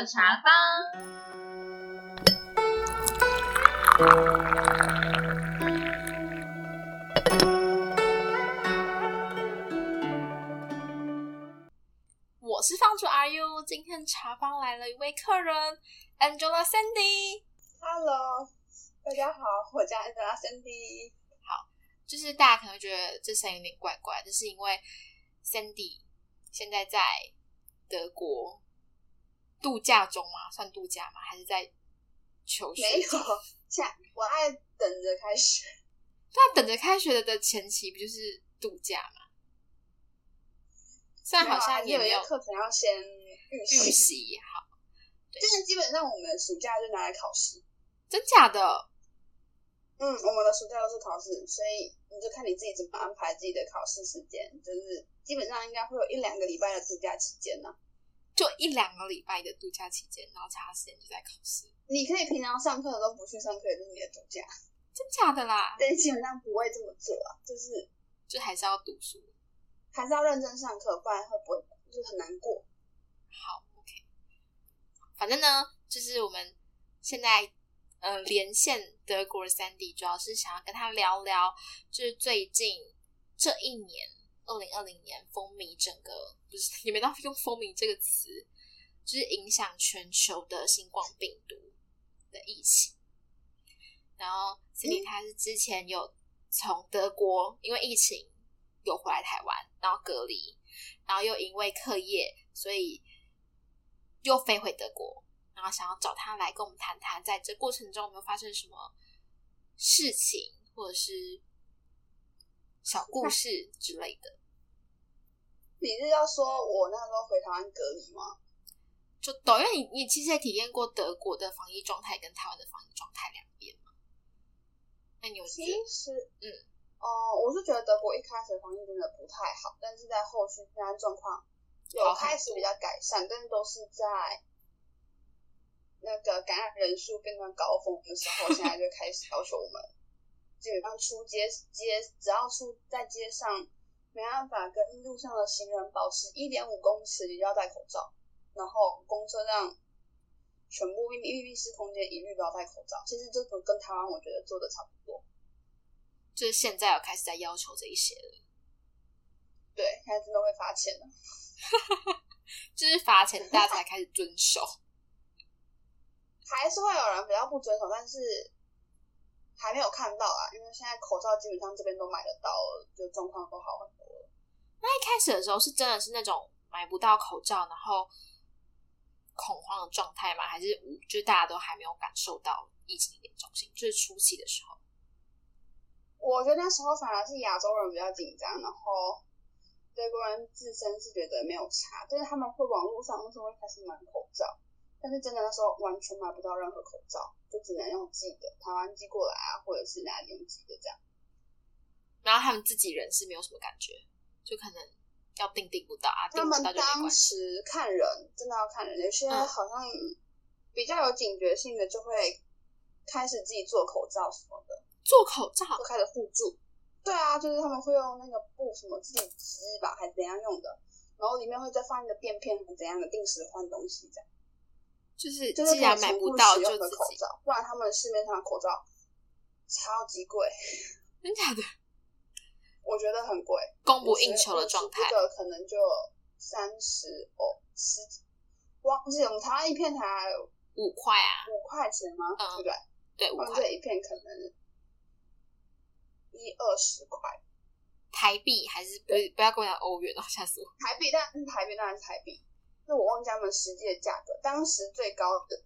特茶坊。我是放逐 you？今天茶坊来了一位客人，Angela Sandy。Hello，大家好，我叫 Angela Sandy。好就是大家可能会觉得这声音有点怪怪，就是因为 Sandy 现在在德国度假中吗？算度假吗？还是在求学？没有，现在我爱等着开学。对啊，等着开学的的前期不就是度假吗？虽然好像也没有课程要先预预习，习，好，就是基本上我们暑假就拿来考试。真假的？嗯，我们的暑假都是考试，所以你就看你自己怎么安排自己的考试时间。就是基本上应该会有一两个礼拜的度假期间呢、就一两个礼拜的度假期间，然后其他时间就在考试，你可以平常上课的都不去上课，也就是你的度假。真假的啦？但基本上不会这么做啊，就是就还是要读书。还是要认真上课，不然会不会就是很难过。好，OK。反正呢，就是我们现在呃连线德国的 Sandy，主要是想要跟他聊聊，就是最近这一年，二零二零年风靡整个，不是也没到用风靡这个词，就是影响全球的新冠病毒的疫情。然后 Cindy 他是之前有从德国因为疫情有回来台湾，然后隔离，然后又因为课业，所以又飞回德国，然后想要找他来跟我们谈谈，在这过程中有没有发生什么事情，或者是小故事之类的。你是要说我那时候回台湾隔离吗？就抖，因为你你其实也体验过德国的防疫状态跟台湾的防疫状态两边嘛。那你有觉其得实，嗯，哦、我是觉得德国一开始防疫真的不太好，但是在后续现在状况有开始比较改善，但是都是在那个感染人数变成高峰的时候，现在就开始要求我们基本上出街街只要出在街上没办法跟路上的行人保持一点五公尺，你就要戴口罩，然后公车上。全部密密闭式空间一律都要戴口罩，其实这个跟台湾我觉得做的差不多。就是现在有开始在要求这一些了，对，现在真的会罚钱了。就是罚钱大家才开始遵守。还是会有人比较不遵守，但是还没有看到啊，因为现在口罩基本上这边都买得到了，就状况都好很。那一开始的时候是真的是那种买不到口罩，然后恐慌的状态吗？还是无就大家都还没有感受到疫情的严重性？就是初期的时候，我觉得那时候反而是亚洲人比较紧张，然后德国人自身是觉得没有差，但是他们会网络上那时候会开始买口罩，但是真的那时候完全买不到任何口罩，就只能用寄的，台湾寄过来啊，或者是哪里用寄的这样。然后他们自己人是没有什么感觉，就可能要订订不到啊，订他们当。时看人真的要看人，有些嗯好像比较有警觉性的就会开始自己做口罩什么的，做口罩就开始互助。对啊，就是他们会用那个布什么自己织吧，还是怎样用的，然后里面会再放一个垫片，怎样的定时换东西这样。就是就是既然买不到就可以重复使用的自己，口罩，不然他们市面上的口罩超级贵，真假的很贵。供不应求的状态这。个可能就三十哦，十忘记了我们台湾一片才五块啊，五块钱吗？嗯对不对？对，五块一片可能一二十块台币还是不是不要跟我讲欧元哦，吓死我！台币，但是台币当然是台币，那我忘记他们实际的价格。当时最高的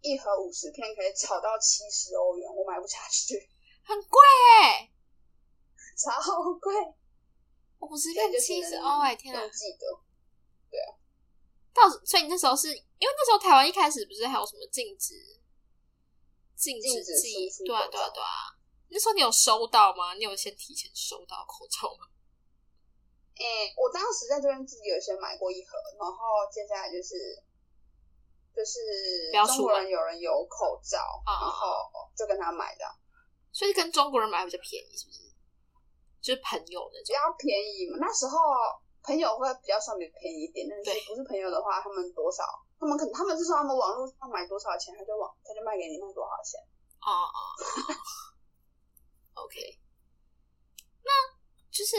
一盒五十片可以炒到七十欧元，我买不下去，很贵哎，超贵。五十所以就只片七十能欧哎，天啊！用寄的，到所以你那时候是因为那时候台湾一开始不是还有什么禁止禁止禁止寄对啊对啊对啊，那时候你有收到吗？你有先提前收到口罩吗？诶、我当时在这边自己有先买过一盒，然后接下来就是就是中国人有人有口罩，啊然后就跟他买的，所以跟中国人买比较便宜，是不是？就是朋友那种，比较便宜嘛。那时候朋友会比较稍微便宜一点，但对是不是朋友的话，他们多少他们可能他们是说他们网络上买多少钱，他就网他就卖给你卖多少钱。哦哦哦，OK。那就是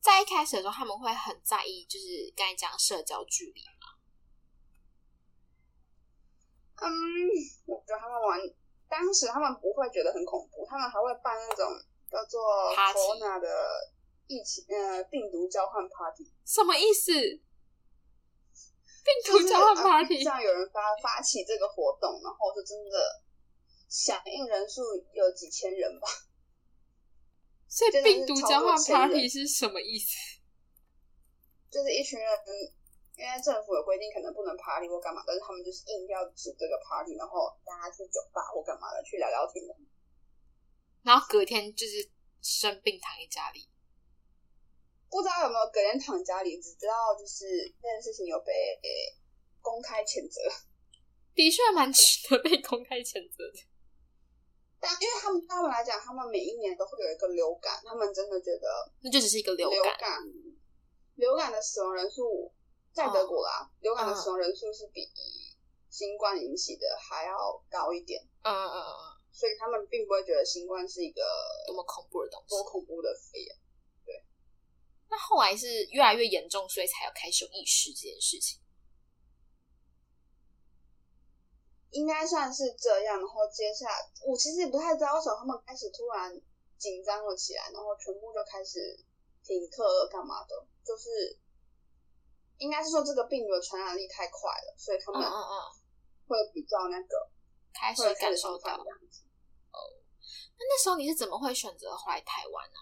在一开始的时候，他们会很在意，就是刚才讲社交距离嘛。嗯，我觉得他们玩，当时他们不会觉得很恐怖，他们还会办那种叫做 Party Corona 的疫情呃病毒交换 party，什么意思？病毒交换啊 party？像有人发发起这个活动，然后就真的响应人数有几千人吧。所以病毒交换 party 是什么意思？就是一群人，因为政府有规定可能不能 party 或干嘛，但是他们就是硬要组这个 party，然后大家去酒吧或干嘛的去聊聊天的。然后隔天就是生病躺在家里。不知道有没有隔天躺家里，只知道就是这件事情有被、公开谴责。的确蛮值得被公开谴责的。但因为他们对他们来讲，他们每一年都会有一个流感，他们真的觉得那就只是一个流流感。流感的死亡人数在德国啦，流感的死亡人数是比新冠引起的还要高一点，嗯嗯嗯嗯，所以他们并不会觉得新冠是一个多么恐怖的东西多。恐怖的肺炎。对那后来是越来越严重，所以才要开始有意识这件事情。应该算是这样，然后接下来我其实也不太知道为什么他们开始突然紧张了起来，然后全部就开始停课了干嘛的，就是应该是说这个病毒的传染力太快了，所以他们嗯嗯嗯，会比较那个，开始感受到。那那时候你是怎么会选择回来台湾呢、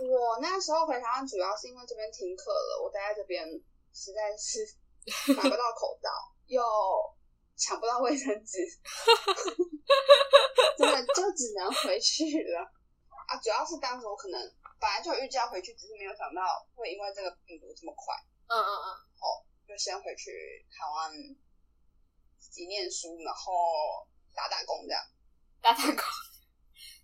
我那时候回台湾主要是因为这边停课了，我待在这边实在是 买不到口罩，又抢不到卫生纸，真的就只能回去了。啊，主要是当时我可能本来就有预计要回去，只是没有想到会因为这个病毒这么快，嗯嗯嗯，哦就先回去台湾自己念书，然后打打工这样。打打工。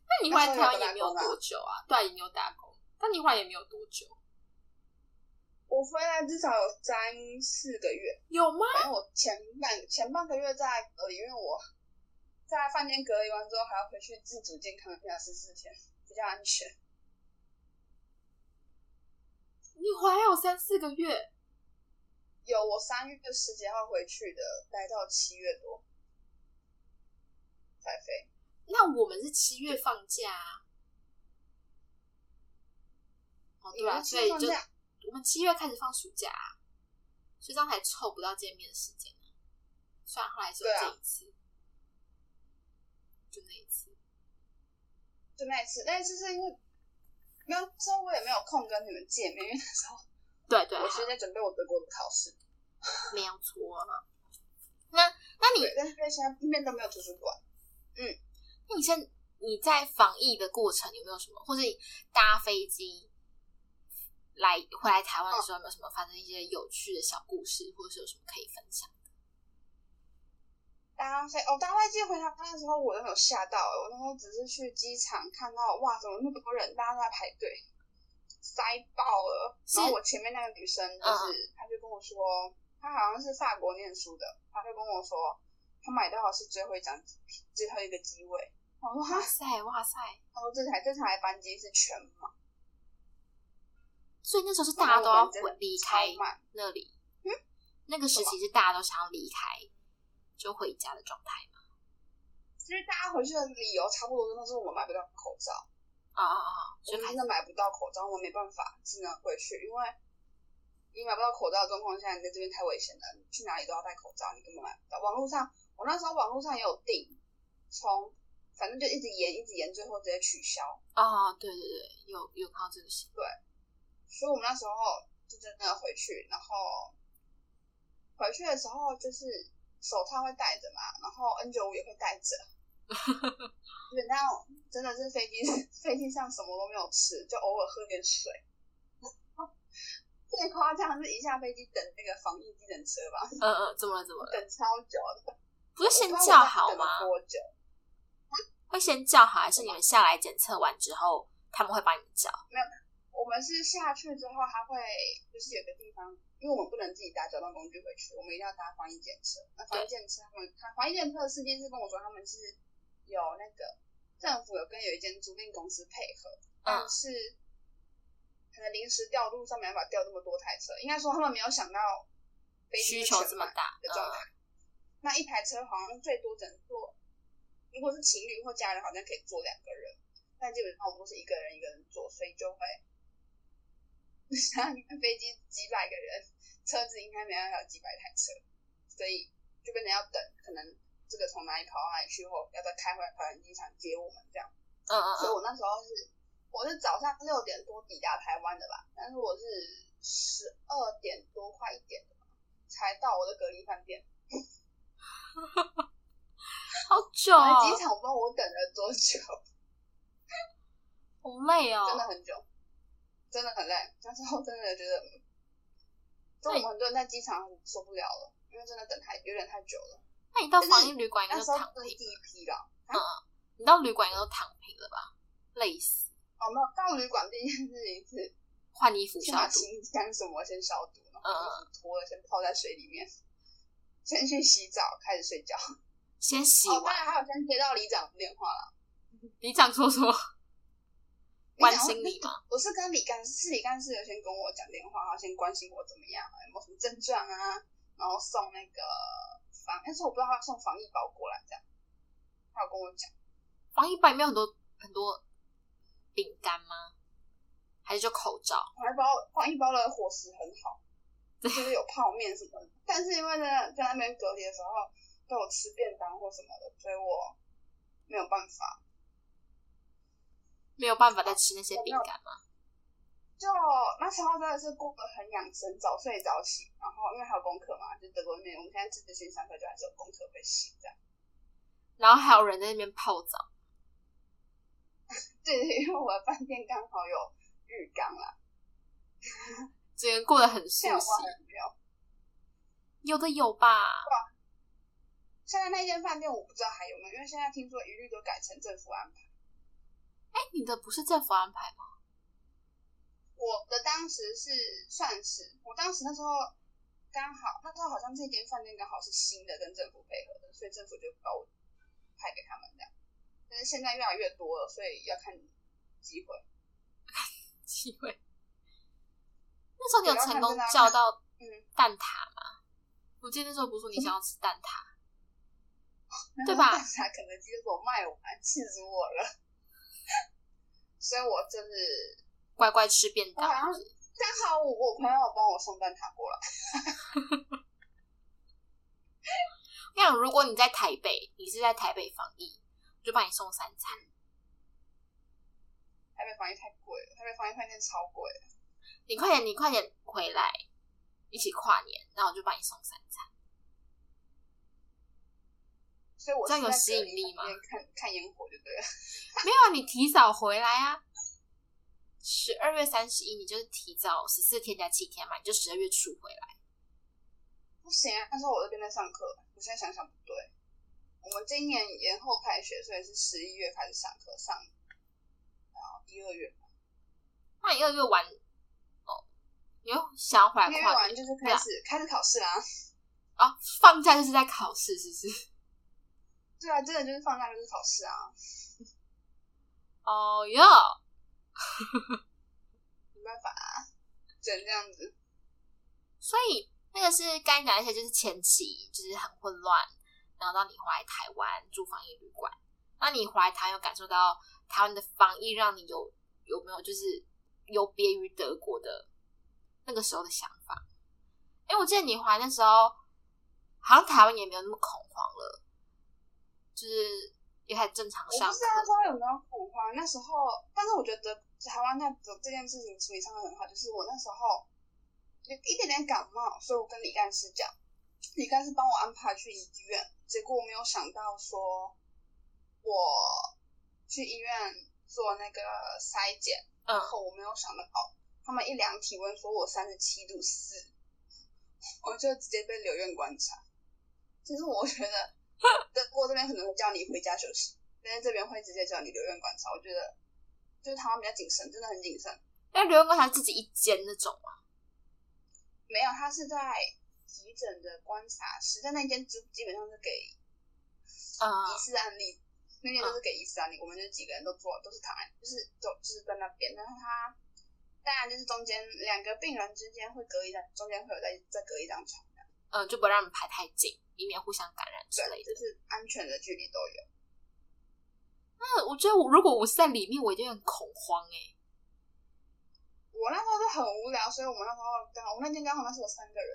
那你回来也没有多久啊？对啊，也没有打工。但你回来也没有多久，我回来至少有三四个月，有吗？反正我前半前半个月在隔离，因为我在饭店隔离完之后，还要回去自主健康一下十四天，比较安全。你回来有三四个月，有我三月十几号回去的，待到七月多才飞。那我们是七月放假啊。哦，对啊，所以就我们七月开始放暑假、啊，所以这样才凑不到见面的时间啊。虽然后来是有这一次，就那一次。就那一次，那一次是因为没有那时候我也没有空跟你们见面，因为那时候对对，我是在准备我德国的考试。没有错啊。那那你对，但是因为现在那边都没有图书馆。嗯那你现你在防疫的过程有没有什么，或是搭飞机来回来台湾的时候，有没有什么发生一些有趣的小故事，或者是有什么可以分享？搭飞哦，搭飞机回台湾的时候，我都没有吓到、欸。我那时候只是去机场看到，哇，怎么那么多人，大家都在排队，塞爆了。是然后我前面那个女生，就是、她就跟我说，她好像是法国念书的，她就跟我说，她买到的是最后一张机最后一个机位。我说，哇塞哇塞！她说这台这台班机是全满，所以那时候是大家都要回离开满。那里，嗯，那个时期是大家都想要离开就回家的状态嘛？其实大家回去的理由差不多都是我们买不到口罩。啊啊啊！我就开始们真的买不到口罩，我没办法，只能回去，因为你买不到口罩的状况下，你在这边太危险了，你去哪里都要戴口罩，你根本买不到。网络上，我那时候网络上也有订，从反正就一直延，一直延，最后直接取消。啊，对对对，有有看到这个新闻。所以我们那时候就真的回去，然后回去的时候就是手套会戴着嘛，然后 N 九五也会戴着。基本上真的是飞机 飞机上什么都没有吃，就偶尔喝点水。最夸张的是一下飞机等那个防疫机等车吧，嗯嗯，怎么了怎么了？等超久的。不是先叫好吗？多久？会先叫好，还是你们下来检测完之后，他们会帮你们叫？我们是下去之后，他会就是有个地方因为我们不能自己搭交通工具回去，我们一定要搭防疫检测。那防疫检测他们，他防疫检测的司机是跟我说，他们是有那个政府有跟有一间租赁公司配合，但是可能临时调度上没办法调那么多台车，应该说他们没有想到需求这么大的状态。那一台车好像最多只能坐，如果是情侣或家人，好像可以坐两个人，但基本上我们都是一个人一个人坐，所以就会。像飞机几百个人，车子应该没办法有几百台车，所以就变成要等，可能这个从哪里跑到哪里去后，要再开回来桃园机场接我们这样。嗯嗯。所以我那时候是，我是早上六点多抵达台湾的吧，但是我是十二点多快一点的才到我的隔离饭店。好久啊！机场不知道我等了多久，好累哦，真的很久。真的很累，那时候真的觉得，就我们很多人在机场受不了了，因为真的等太有点太久了。那你到防疫旅馆应该都躺平，第一批了。嗯，你到旅馆应该都躺平了吧？累死。哦，没有，到旅馆第一件事情是换衣服、消毒，干什么先消毒，然后脱了先泡在水里面，先去洗澡，开始睡觉。先洗完，还有先接到里长电话了。里长说什么？关心你吗？我是跟李干事，李干事有先跟我讲电话，然后先关心我怎么样，有没有什么症状啊，然后送那个防，但是我不知道他送防疫包过来这样，他有跟我讲，防疫包里面很多很多饼干吗？还是就口罩？防疫包防疫包的伙食很好，就是有泡面什么的，但是因为在在那边隔离的时候都有吃便当或什么的，所以我没有办法。没有办法再吃那些饼干吗？就那时候真的是过得很养生，早睡早起，然后因为还有功课嘛，就德国那边我们现在自己性上课就还是有功课会写这样。然后还有人在那边泡澡。对，因为我的饭店刚好有浴缸啦。整个过得很舒适。有的有吧。现在那间饭店我不知道还有没有，因为现在听说一律都改成政府安排。哎，你的不是政府安排吗？我的当时是算是，我当时那时候刚好，那时候好像这间饭店刚好是新的，跟政府配合的，所以政府就把我派给他们这样。但是现在越来越多了，所以要看机会。机会。那时候你有成功叫到嗯蛋挞吗？我记得那时候不是说你想要吃蛋挞，对吧？蛋挞肯德基给我卖完，气死我了。所以我就是乖乖吃便当。刚好我我朋友帮我送蛋挞过来。我想，如果你在台北，你是在台北防疫，我就帮你送三餐。台北防疫太贵了，台北防疫饭店超贵。你快点，你快点回来，一起跨年，然后我就帮你送三餐。所以我这样有吸引力吗？看看烟火就对了。没有啊，你提早回来啊！十二月三十一，你就是提早十四天加七天嘛，你就十二月初回来。不行啊，那时候我这边在上课。我现在想想不对，我们今年延后开学，所以是十一月开始上课，上然后一二月。那一二月完哦，你又想要回来跨年，就是开始开始考试啦。啊，放假就是在考试，是不是？对啊，真的就是放假就是考试啊！哦哟，没办法啊，只能这样子。所以那个是该讲一些，就是前期就是很混乱，然后到你回来台湾住防疫旅馆，那你回来台有感受到台湾的防疫，让你有有没有就是有别于德国的那个时候的想法？哎，我记得你回来那时候，好像台湾也没有那么恐慌了。就是也很正常上。我不知道他有没有恐慌。那时候，但是我觉得台湾在这件事情处理上的很好。就是我那时候有一点点感冒，所以我跟李干事讲，李干事帮我安排去医院。结果我没有想到说，我去医院做那个筛检，然后我没有想到哦，他们一量体温说我三十七度四，我就直接被留院观察。其实我觉得。德国这边可能会叫你回家休息，但是这边会直接叫你留院观察。我觉得就是台湾比较谨慎，真的很谨慎。那留院观察自己一间那种吗。没有，他是在急诊的观察室，在那间基基本上是给啊疑似案例，那边都是给疑似案例，我们就几个人都坐，都是躺在，就是都就是在那边，然后他当然就是中间两个病人之间会隔一张，中间会有再再隔一张床，嗯，就不让你们排太近，以免互相感染之类，的。就是安全的距离都有。那我觉得我如果我是在里面，我一定很恐慌哎、我那时候是很无聊，所以我们那时候刚好，我那天刚好那时候有三个人，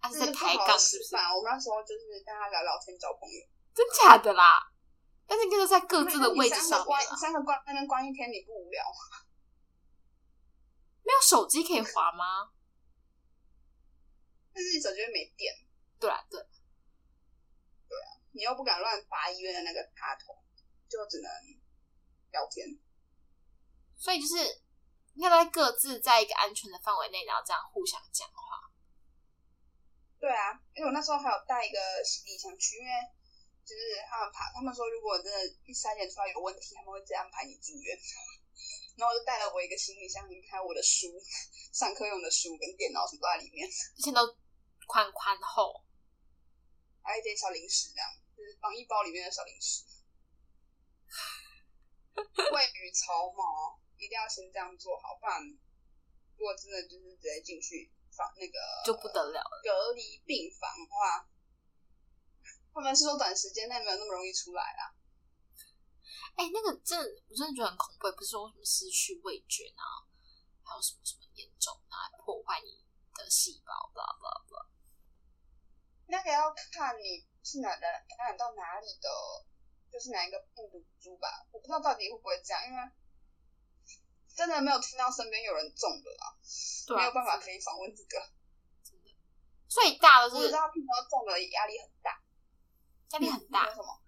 啊、是就是在抬好杠是不是？吃饭。我们那时候就是大家聊聊天、交朋友。真假的啦？但是应该都在各自的位置上关三个关那边关一天，你不无聊吗？没有手机可以滑吗？但是你手机会没电，对啊，对，对啊你又不敢乱拔医院的那个插头，就只能聊天。所以就是应该都在各自在一个安全的范围内，然后这样互相讲话。对啊，因为我那时候还有带一个行李箱去，因为就是他们怕，他们说如果真的一筛检出来有问题，他们会直接安排你住院。然后我就带了我一个行李箱，里面还有我的书、上课用的书跟电脑什么都在里面，之前都宽宽厚，还有一点小零食，这样就是防疫包里面的小零食。未雨绸缪，一定要先这样做好，不然如果真的就是直接进去放那个就不得了了。隔离病房的话，他们是说短时间内没有那么容易出来啦。哎、那个真的，我真的觉得很恐怖，不是说什么失去味觉啊，还有什么什么严重啊，破坏你的细胞，blah blah blah。那个要看你是哪的感染到哪里的，就是哪一个病毒株吧。我不知道到底会不会这样，因为真的没有听到身边有人中的啊没有办法可以访问这个。所以大家都是我知道听说中了压力很大，压力很大为，什么？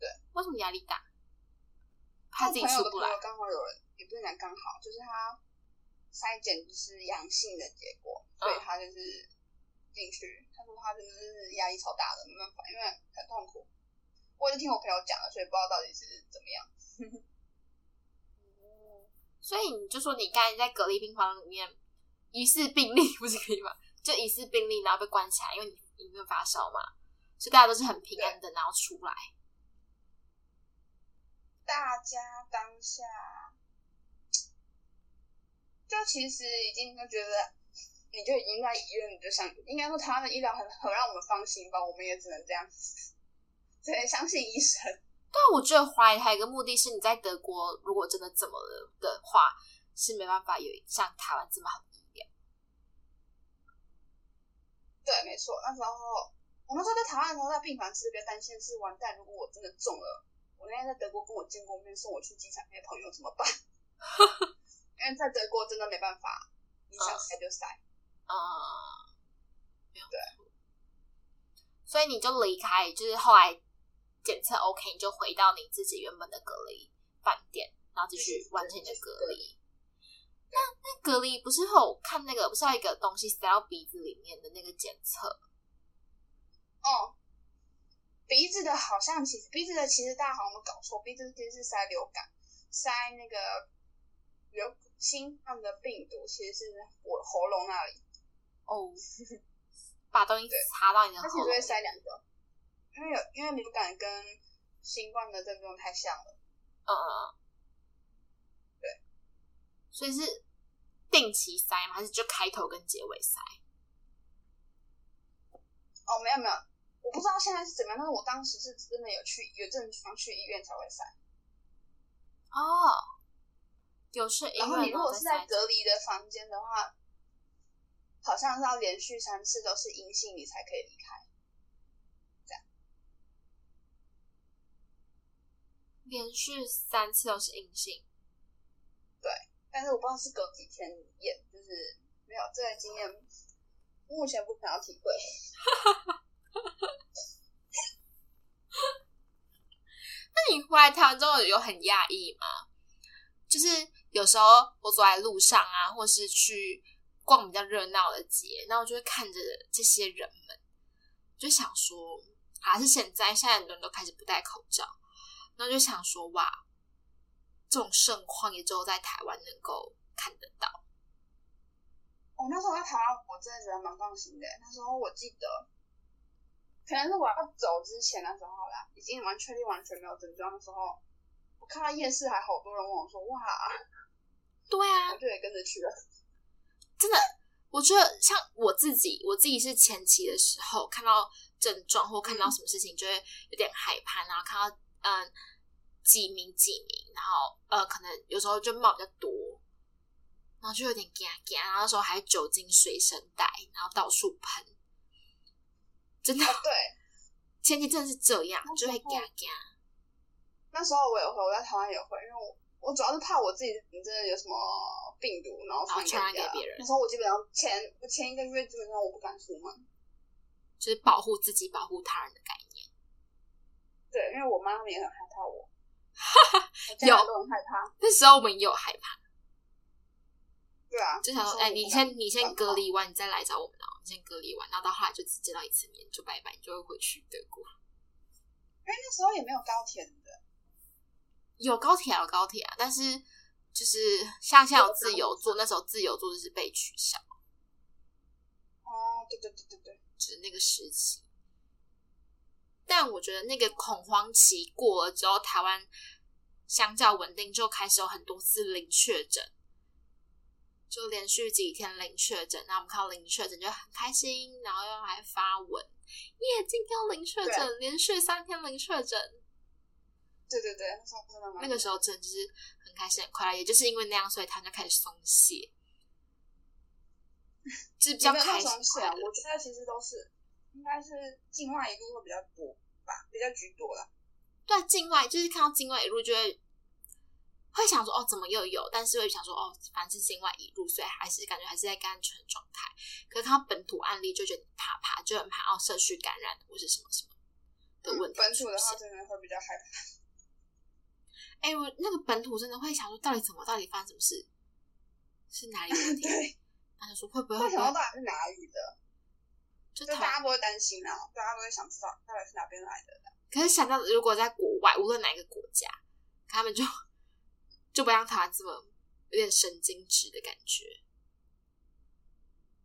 对为什么压力大？他自己朋出不来友的朋友刚好有人，也不是讲刚好，就是他筛检就是阳性的结果，嗯所以他就是进去。他说他真的是压力超大的，没办法，因为很痛苦。我就听我朋友讲了，所以不知道到底是怎么样。所以你就说你刚才在隔离病房里面疑似病例，不是可以吗？就疑似病例，然后被关起来，因为你你没有发烧嘛，所以大家都是很平安的，然后出来。大家当下就其实已经就觉得，你就已经在医院，你就想，应该说台湾的医疗很很让我们放心吧，我们也只能这样，只能相信医生。但我觉得怀疑还有一个目的是，你在德国如果真的怎么了的话，是没办法有像台湾这么好的医疗。对，没错，那时候我那时候在台湾的时候，在病房其实比较担心的是，完蛋，如果我真的中了，我那天在德国跟我见过面，送我去机场那些朋友怎么办？因为在德国真的没办法，你想塞就塞。嗯，没有错。所以你就离开，就是后来检测 OK，你就回到你自己原本的隔离饭店，然后继续完成你的隔离。那那隔离不是会有看那个不是有一个东西塞到鼻子里面的那个检测？哦，鼻子的好像其实鼻子的其实大家好像都搞错，鼻子其实是塞流感，塞那个流新冠的病毒，其实是我喉咙那里，哦，把东西对插到你的它其实会。塞两个，因为有因为流感跟新冠的症状太像了。嗯嗯嗯，对，所以是定期塞吗？还是就开头跟结尾塞？哦，没有没有，我不知道现在是怎么样，但是我当时是真的有去有症状去医院才会塞。哦，有是医然后你如果是在塞隔离的房间的话，好像是要连续三次都是阴性，你才可以离开。连续三次都是阴性，对但是我不知道是隔几天验，就是没有这个经验，目前不想要体会。那你回来台湾之后有很讶异吗？就是有时候我走在路上啊，或是去逛比较热闹的街，然后我就会看着这些人们，就想说，还是现在现在很多人都开始不戴口罩，然后就想说，哇，这种盛况也只有在台湾能够看得到。我、那时候在台湾，我真的觉得蛮放心的。那时候我记得，可能是我要走之前的时候啦，已经完确定完全没有症状的时候，我看到夜市还好多人问我说：“哇！”对啊，我就也跟着去了。真的，我觉得像我自己，我自己是前期的时候看到症状或看到什么事情，就会有点害怕，然后看到嗯几名几名，然后呃可能有时候就冒比较多，然后就有点惊惊，然后那时候还酒精随身带，然后到处喷，真的哦，对，前期真的是这样，就会惊惊。那时候我也会，我在台湾也会，因为我我主要是怕我自己真的有什么病毒，然后传染给给别人那时候我基本上前我前一个月基本上我不敢出门，就是保护自己、保护他人的概念。对，因为我妈他们也很害怕我，有人都很害怕。那时候我们也有害怕，对啊，就想说，哎、你先你先隔离完，你再来找我们哦。你先隔离完，然后到后来就只见到一次面，就拜拜，你就会回去德国。因为那时候也没有高铁的，有高铁啊，有高铁啊，但是就是像现在有自由座，那时候自由座就是被取消，哦，对对对对对，就是那个时期。但我觉得那个恐慌期过了之后，台湾相较稳定，就开始有很多次零确诊，就连续几天零确诊，那我们看到零确诊就很开心，然后又还发文，耶，今天零确诊，连续三天零确诊，对对对，那时候真的蛮那个时候真的就是很开心很快乐，也就是因为那样，所以他就开始松懈，就是比较开心松懈啊，快乐。我觉得其实都是应该是境外一路会比较多吧，比较居多啦。对，境外就是看到境外一路就会会想说哦，怎么又有？但是会想说哦，反正是境外一路，所以还是感觉还是在更安全的状态。可是看到本土案例就觉得怕怕，就很怕哦，社区感染或是什么什么的问题嗯本土的话。真的会比较害怕。哎、我那个本土真的会想说，到底怎么，到底发生什么事？是哪里有问题？对，他就说会不会会想到到底是哪里的，就台湾？就大家不会担心啊，大家都会想知道到底是哪边来的。可是想到如果在国外，无论哪一个国家，他们就就不像台湾这么有点神经质的感觉。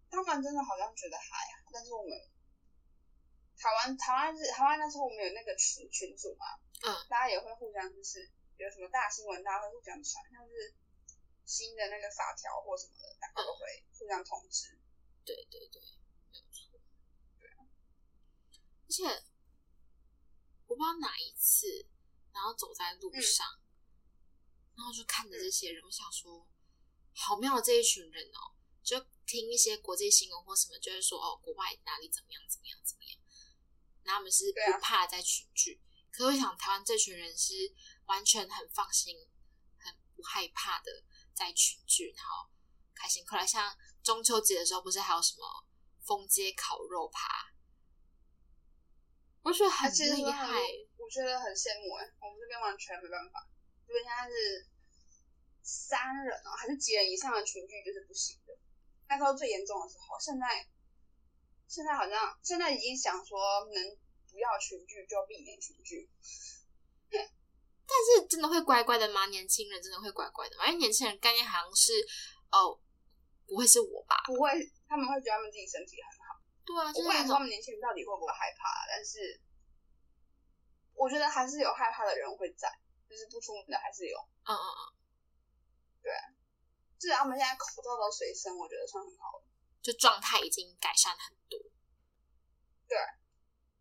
他们真的好像觉得还好，但是我们台湾台湾是台湾那时候我们有那个群群组嘛，嗯，大家也会互相就是有什么大新闻，大家会互相传，像是新的那个法条或什么的，大家都会互相通知。对对对，没有错。对啊，而且我不知道哪一次，然后走在路上，然后就看着这些人，我想说，好妙的这一群人哦！就听一些国际新闻或什么，就会说哦，国外哪里怎么样怎么样怎么样，然后他们是不怕在群聚。可是我想，台湾这群人是完全很放心、很不害怕的在群聚，然后开心快乐。像中秋节的时候，不是还有什么封街烤肉趴？我觉得很而且厉害，我觉得很羡慕哎、我们这边完全没办法，这边现在是三人哦，还是几人以上的群聚就是不行的。那时候最严重的时候，现在现在好像现在已经想说能不要群聚就避免群聚，但是真的会乖乖的吗？年轻人真的会乖乖的吗？因为年轻人概念好像是哦，不会是我吧？不会，他们会觉得他们自己身体很好。对啊，就我不敢说他们年轻人到底会不会害怕，但是我觉得还是有害怕的人会在，就是不出门的还是有。嗯嗯嗯，对至少他们现在口罩都随身，我觉得算很好了，就状态已经改善很多。对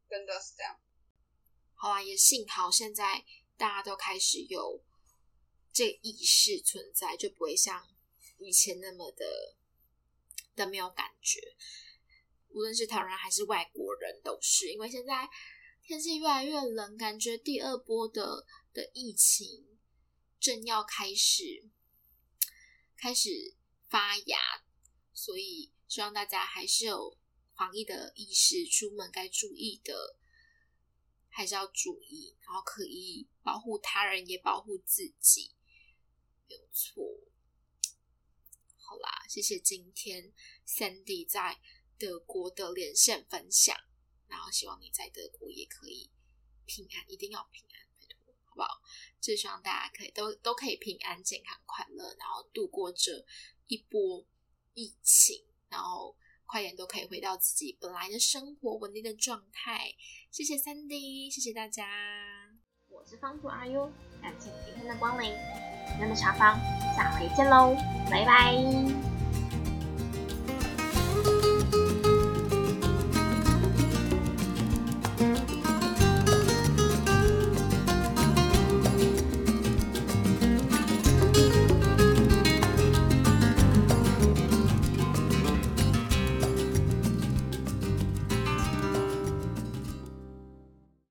真的是这样。好啊，也幸好现在大家都开始有这意识存在，就不会像以前那么的的没有感觉。无论是台湾人还是外国人，都是因为现在天气越来越冷，感觉第二波的的疫情正要开始开始发芽，所以希望大家还是有防疫的意识，出门该注意的还是要注意，然后可以保护他人，也保护自己，没有错。好啦，谢谢今天 Sandy 在德国的连线分享，然后希望你在德国也可以平安，一定要平安，拜托，好不好？就希望大家可以都都可以平安、健康、快乐，然后度过这一波疫情，然后快点都可以回到自己本来的生活稳定的状态。谢谢三 D，谢谢大家。我是方主阿 U，感谢今天的光临，那么茶房下回见喽，拜拜。